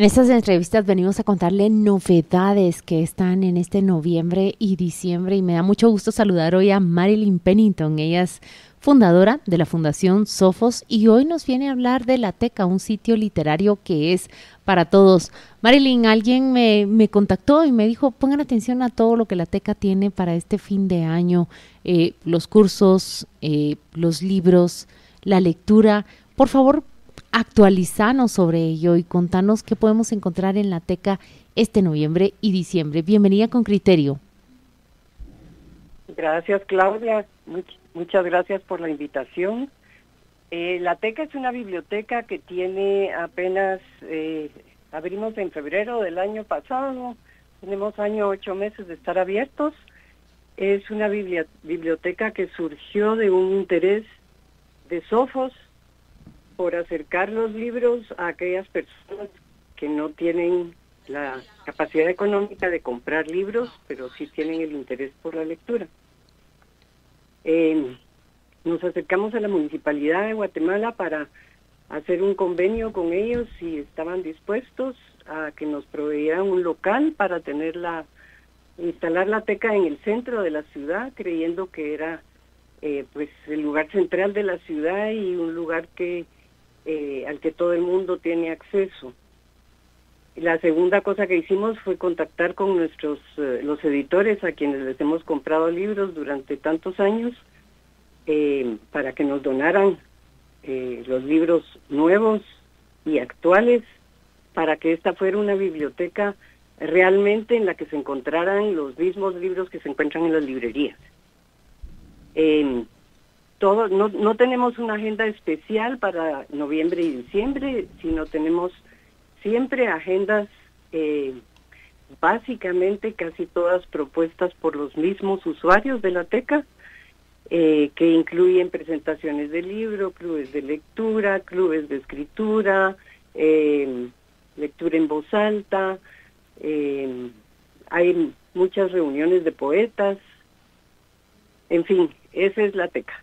En estas entrevistas venimos a contarle novedades que están en este noviembre y diciembre y me da mucho gusto saludar hoy a Marilyn Pennington. Ella es fundadora de la Fundación Sofos y hoy nos viene a hablar de La Teca, un sitio literario que es para todos. Marilyn, alguien me, me contactó y me dijo, pongan atención a todo lo que La Teca tiene para este fin de año, eh, los cursos, eh, los libros, la lectura. Por favor, actualizanos sobre ello y contanos qué podemos encontrar en la TECA este noviembre y diciembre. Bienvenida con criterio. Gracias, Claudia. muchas gracias por la invitación. Eh, la TECA es una biblioteca que tiene apenas, eh, abrimos en febrero del año pasado, tenemos año ocho meses de estar abiertos. Es una biblioteca que surgió de un interés de Sofos, por acercar los libros a aquellas personas que no tienen la capacidad económica de comprar libros, pero sí tienen el interés por la lectura. Eh, nos acercamos a la Municipalidad de Guatemala para hacer un convenio con ellos y estaban dispuestos a que nos proveyeran un local para tener la, instalar la teca en el centro de la ciudad, creyendo que era eh, pues el lugar central de la ciudad y un lugar que eh, al que todo el mundo tiene acceso. La segunda cosa que hicimos fue contactar con nuestros eh, los editores a quienes les hemos comprado libros durante tantos años eh, para que nos donaran los libros nuevos y actuales para que esta fuera una biblioteca realmente en la que se encontraran los mismos libros que se encuentran en las librerías no, no tenemos una agenda especial para noviembre y diciembre, sino tenemos siempre agendas eh, básicamente casi todas propuestas por los mismos usuarios de la TECA, eh, que incluyen presentaciones de libro, clubes de lectura, clubes de escritura, eh, lectura en voz alta, hay muchas reuniones de poetas, en fin, esa es la TECA.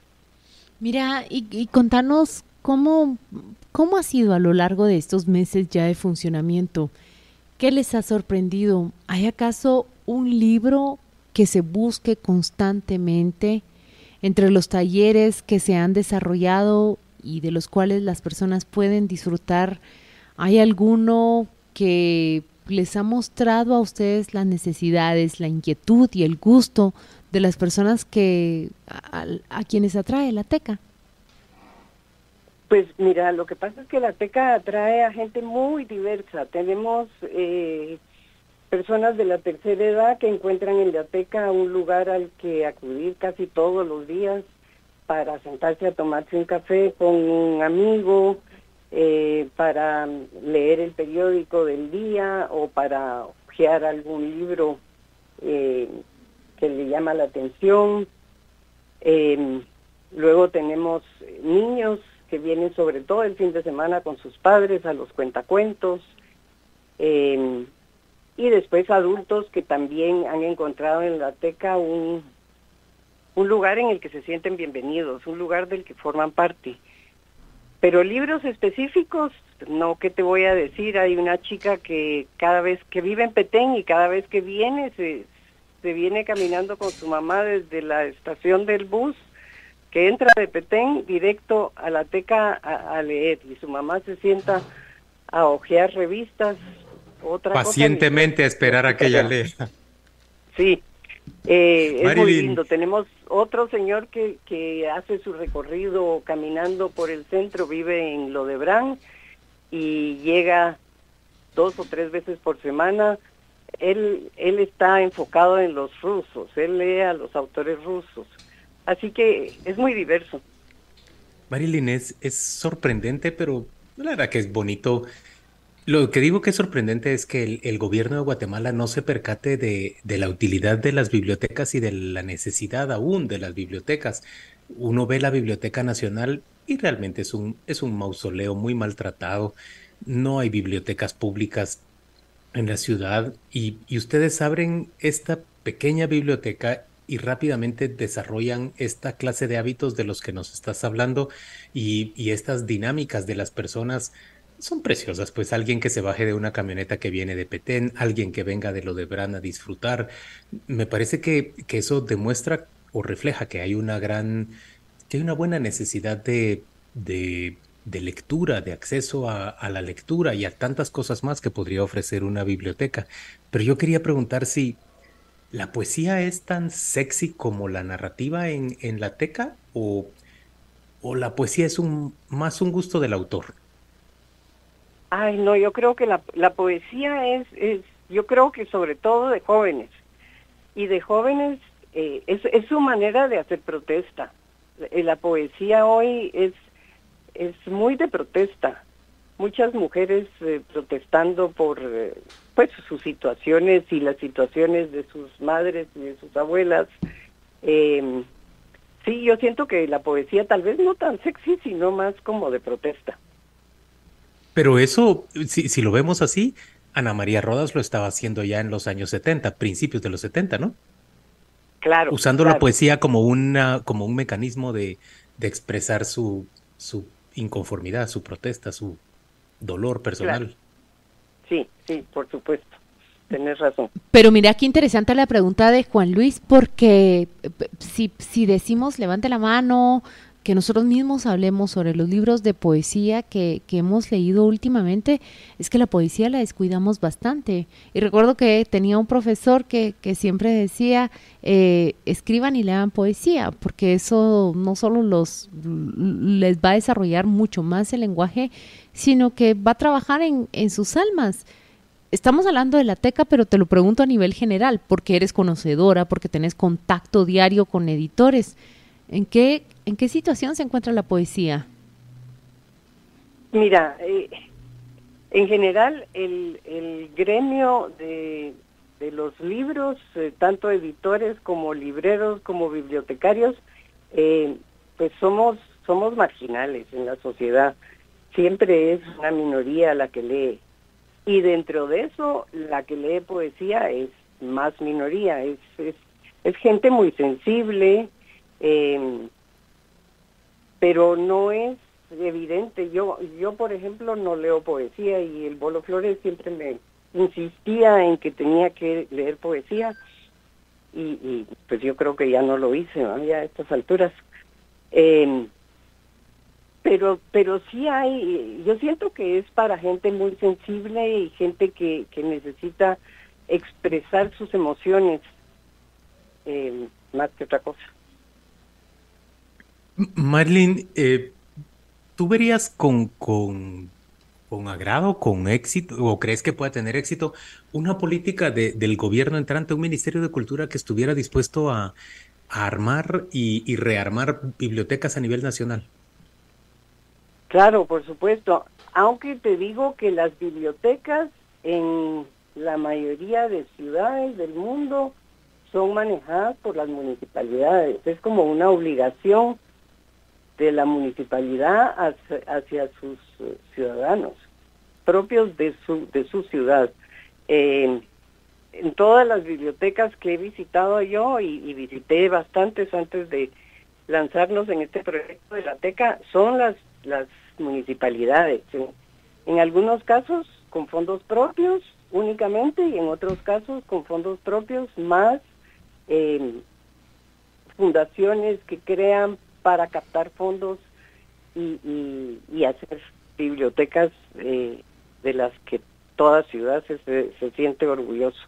Mira, y, contanos cómo, cómo ha sido a lo largo de estos meses ya de funcionamiento. ¿Qué les ha sorprendido? ¿Hay acaso un libro que se busque constantemente entre los talleres que se han desarrollado y de los cuales las personas pueden disfrutar? ¿Hay alguno que les ha mostrado a ustedes las necesidades, la inquietud y el gusto de las personas que a, quienes atrae la teca? Pues mira, lo que pasa es que la teca atrae a gente muy diversa. Tenemos eh, personas de la tercera edad que encuentran en la teca un lugar al que acudir casi todos los días para sentarse a tomarse un café con un amigo, eh, para leer el periódico del día o para ojear algún libro eh, que le llama la atención. Em, luego tenemos niños que vienen sobre todo el fin de semana con sus padres a los cuentacuentos. Em, y después adultos que también han encontrado en la teca un, un lugar en el que se sienten bienvenidos, un lugar del que forman parte. Pero libros específicos, no, ¿qué te voy a decir? Hay una chica que cada vez que vive en Petén y cada vez que viene se, se viene caminando con su mamá desde la estación del bus que entra de Petén directo a la teca a, leer y su mamá se sienta a hojear revistas otra pacientemente a esperar a que ella lea. Sí eh, es muy lindo. Tenemos otro señor que, que hace su recorrido caminando por el centro vive en Lodebrán y llega dos o tres veces por semana él, él está enfocado en los rusos, él lee a los autores rusos. Así que es muy diverso. Marilyn, es, es sorprendente, pero la verdad que es bonito. Lo que digo que es sorprendente es que el, gobierno de Guatemala no se percate de, de, la utilidad de las bibliotecas y de la necesidad aún de las bibliotecas. Uno ve la Biblioteca Nacional y realmente es un, es un mausoleo muy maltratado. No hay bibliotecas públicas en la ciudad y, ustedes abren esta pequeña biblioteca y rápidamente desarrollan esta clase de hábitos de los que nos estás hablando y, estas dinámicas de las personas son preciosas, pues alguien que se baje de una camioneta que viene de Petén, alguien que venga de lo de Bran a disfrutar, me parece que, que eso demuestra o refleja que hay una gran, que hay una buena necesidad de, de, de lectura, de acceso a, la lectura y a tantas cosas más que podría ofrecer una biblioteca. Pero yo quería preguntar si la poesía es tan sexy como la narrativa en, en la teca o, o la poesía es un, más un gusto del autor. Ay, no, yo creo que la, la poesía es, es, yo creo que sobre todo de jóvenes. Y de jóvenes eh, es, es su manera de hacer protesta. Eh, la poesía hoy es, es muy de protesta. Muchas mujeres eh, protestando por eh, pues sus situaciones y las situaciones de sus madres y de sus abuelas. Eh, sí, yo siento que la poesía tal vez no tan sexy, sino más como de protesta. Pero eso, si, si lo vemos así, Ana María Rodas lo estaba haciendo ya en los años 70, principios de los 70, ¿no? Claro. Usando claro. la poesía como, una, como un mecanismo de, de expresar su, su inconformidad, su protesta, su dolor personal. Claro. Sí, sí, por supuesto. Tenés razón. Pero mira qué interesante la pregunta de Juan Luis, porque si, si decimos levante la mano, que nosotros mismos hablemos sobre los libros de poesía que, que, hemos leído últimamente, es que la poesía la descuidamos bastante. Y recuerdo que tenía un profesor que, que siempre decía, eh, escriban y lean poesía, porque eso no solo los, les va a desarrollar mucho más el lenguaje, sino que va a trabajar en, en sus almas estamos hablando de la teca, pero te lo pregunto a nivel general, porque eres conocedora, porque tenés contacto diario con editores. ¿En qué, en qué situación se encuentra la poesía? Mira, eh, en general el, el gremio de, de, los libros, eh, tanto editores como libreros, como bibliotecarios, eh, pues somos, somos marginales en la sociedad. Siempre es una minoría la que lee. Y dentro de eso, la que lee poesía es más minoría, es, es, es gente muy sensible, eh, pero no es evidente. Yo, yo por ejemplo, no leo poesía y el Bolo Flores siempre me insistía en que tenía que leer poesía y, y pues yo creo que ya no lo hice a estas alturas. Eh, pero pero sí hay, yo siento que es para gente muy sensible y gente que, que necesita expresar sus emociones eh, más que otra cosa. Marlene, eh, ¿tú verías con, con, con, agrado, con éxito, o crees que pueda tener éxito, una política de, del gobierno entrante, un Ministerio de Cultura que estuviera dispuesto a, a armar y, y, rearmar bibliotecas a nivel nacional? Claro, por supuesto. Aunque te digo que las bibliotecas en la mayoría de ciudades del mundo son manejadas por las municipalidades. Es como una obligación de la municipalidad hacia, sus uh, ciudadanos propios de su de su ciudad. Eh, en todas las bibliotecas que he visitado yo y, y, visité bastantes antes de lanzarnos en este proyecto de la TECA son las las municipalidades. En, en algunos casos con fondos propios únicamente y en otros casos con fondos propios más eh, fundaciones que crean para captar fondos y, y, y hacer bibliotecas eh, de las que toda ciudad se, se, se siente orgulloso.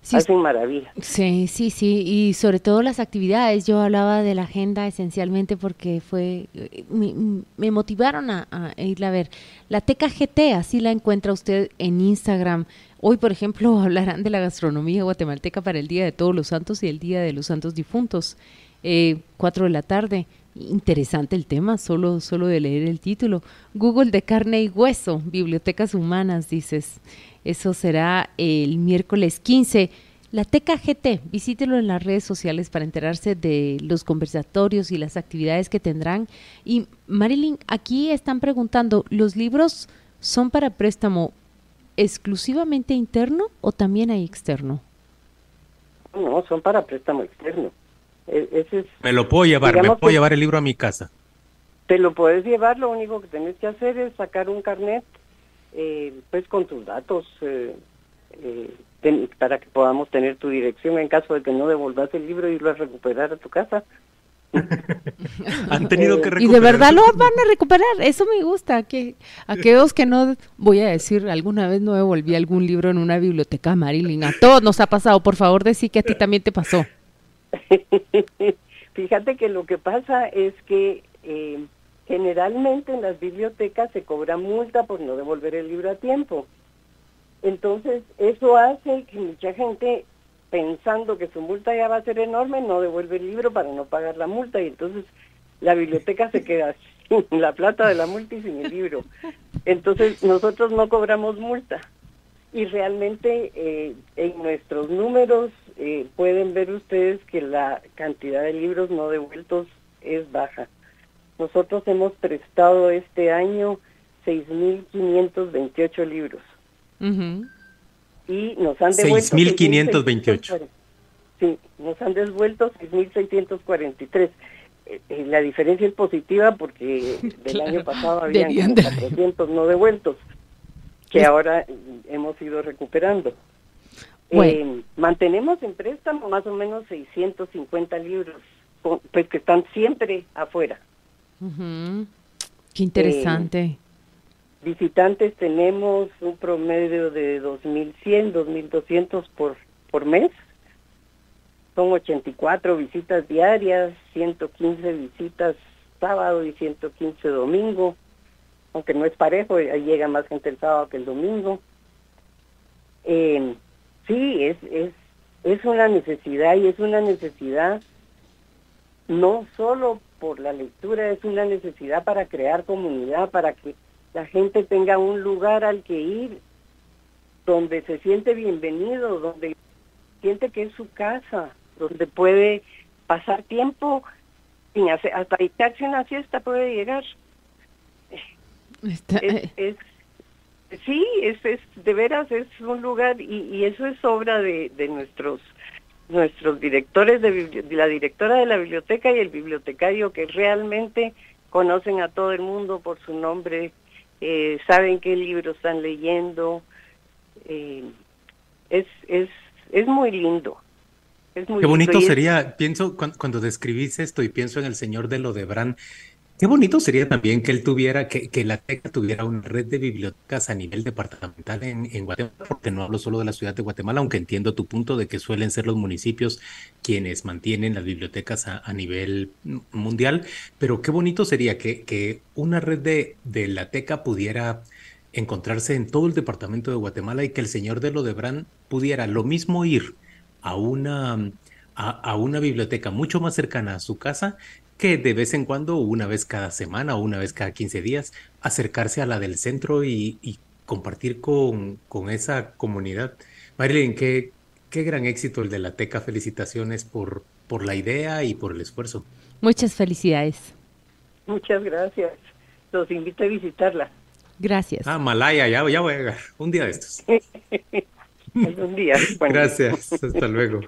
Sí, Hacen maravillas. Sí, sí, sí, y sobre todo las actividades. Yo hablaba de la agenda esencialmente porque fue me, me motivaron a, a, irla a ver. La Teca GT, así la encuentra usted en Instagram. Hoy, por ejemplo, hablarán de la gastronomía guatemalteca para el Día de Todos los Santos y el Día de los Santos Difuntos. Eh, cuatro de la tarde. Interesante el tema, solo, solo de leer el título. Google de carne y hueso, bibliotecas humanas, dices. Eso será el miércoles 15. La Teca GT, visítelo en las redes sociales para enterarse de los conversatorios y las actividades que tendrán. Y Marilyn, aquí están preguntando, ¿los libros son para préstamo exclusivamente interno o también hay externo? No, son para préstamo externo. Ese es, me lo puedo llevar, me puedo llevar el libro a mi casa. Te lo puedes llevar, lo único que tenés que hacer es sacar un carnet eh, pues con tus datos eh, para que podamos tener tu dirección en caso de que no devolvas el libro y lo a recuperar a tu casa. Han tenido que recuperar. Y de verdad lo van a recuperar, eso me gusta. Que aquellos que no, voy a decir, alguna vez no devolví algún libro en una biblioteca, Marilyn. A todos nos ha pasado. Por favor, decí que a ti también te pasó. Fíjate que lo que pasa es que eh, generalmente en las bibliotecas se cobra multa por no devolver el libro a tiempo. Entonces, eso hace que mucha gente pensando que su multa ya va a ser enorme, no devuelve el libro para no pagar la multa y entonces la biblioteca se queda sin la plata de la multa y sin el libro. Entonces nosotros no cobramos multa y realmente eh, en nuestros números eh, pueden ver ustedes que la cantidad de libros no devueltos es baja. Nosotros hemos prestado este año 6.528 libros y nos han devuelto 6.528. Sí, nos han devuelto 6.643. Eh, eh, la diferencia es positiva porque del año pasado habían 400 no devueltos, que ahora hemos ido recuperando. Eh, mantenemos en préstamo más o menos 650 libros, pues que están siempre afuera. Qué interesante. Visitantes tenemos un promedio de 2.100, 2.200 por, por mes. Son 84 visitas diarias, 115 visitas sábado y 115 domingo. Aunque no es parejo, ahí llega más gente el sábado que el domingo. Eh, sí, es, es, es una necesidad y es una necesidad no solo por la lectura, es una necesidad para crear comunidad, para que la gente tenga un lugar al que ir, donde se siente bienvenido, donde siente que es su casa, donde puede pasar tiempo sin hacer, hasta echarse una siesta puede llegar. Eh. Es, sí, es, es, de veras es un lugar y, eso es obra de, de nuestros nuestros directores de, la directora de la biblioteca y el bibliotecario que realmente conocen a todo el mundo por su nombre eh, saben qué libros están leyendo. Eh, es, es, es muy lindo. Es muy qué bonito sería, pienso, cuando, describís esto y pienso en el señor de Lodebran, Qué bonito sería también que él tuviera, que, la TECA tuviera una red de bibliotecas a nivel departamental en, Guatemala, porque no hablo solo de la ciudad de Guatemala, aunque entiendo tu punto de que suelen ser los municipios quienes mantienen las bibliotecas a, nivel mundial, pero qué bonito sería que, una red de, de la TECA pudiera encontrarse en todo el departamento de Guatemala y que el señor de Lodebran pudiera lo mismo ir a una, a, una biblioteca mucho más cercana a su casa que de vez en cuando, una vez cada semana o una vez cada 15 días, acercarse a la del centro y, compartir con, con, esa comunidad. Marilyn, qué, qué gran éxito el de la TECA. Felicitaciones por, por la idea y por el esfuerzo. Muchas felicidades. Muchas gracias. Los invito a visitarla. Gracias. Ah, Malaya, ya, ya voy a llegar. Un día de estos. un día. Gracias. Hasta luego.